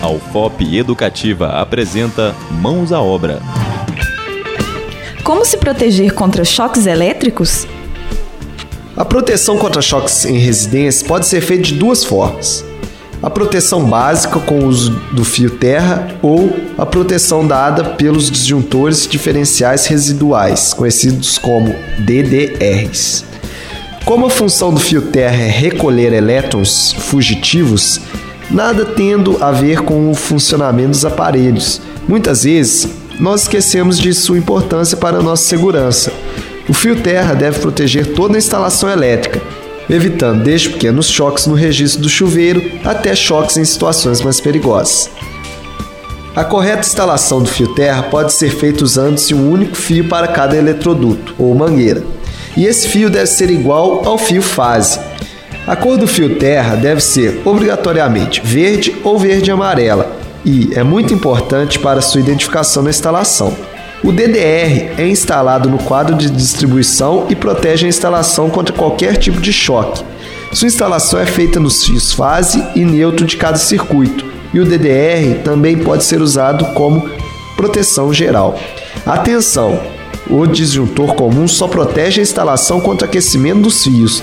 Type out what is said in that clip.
A UFOP Educativa apresenta Mãos à Obra. Como se proteger contra choques elétricos? A proteção contra choques em residências pode ser feita de duas formas. A proteção básica com o uso do fio terra ou a proteção dada pelos disjuntores diferenciais residuais, conhecidos como DDRs. Como a função do fio terra é recolher elétrons fugitivos, nada tendo a ver com o funcionamento dos aparelhos. Muitas vezes, nós esquecemos de sua importância para a nossa segurança. O fio terra deve proteger toda a instalação elétrica, evitando desde pequenos choques no registro do chuveiro até choques em situações mais perigosas. A correta instalação do fio terra pode ser feita usando-se um único fio para cada eletroduto ou mangueira, e esse fio deve ser igual ao fio fase. A cor do fio terra deve ser obrigatoriamente verde ou verde amarela e é muito importante para sua identificação na instalação. O DDR é instalado no quadro de distribuição e protege a instalação contra qualquer tipo de choque. Sua instalação é feita nos fios fase e neutro de cada circuito, e o DDR também pode ser usado como proteção geral. Atenção! O disjuntor comum só protege a instalação contra aquecimento dos fios,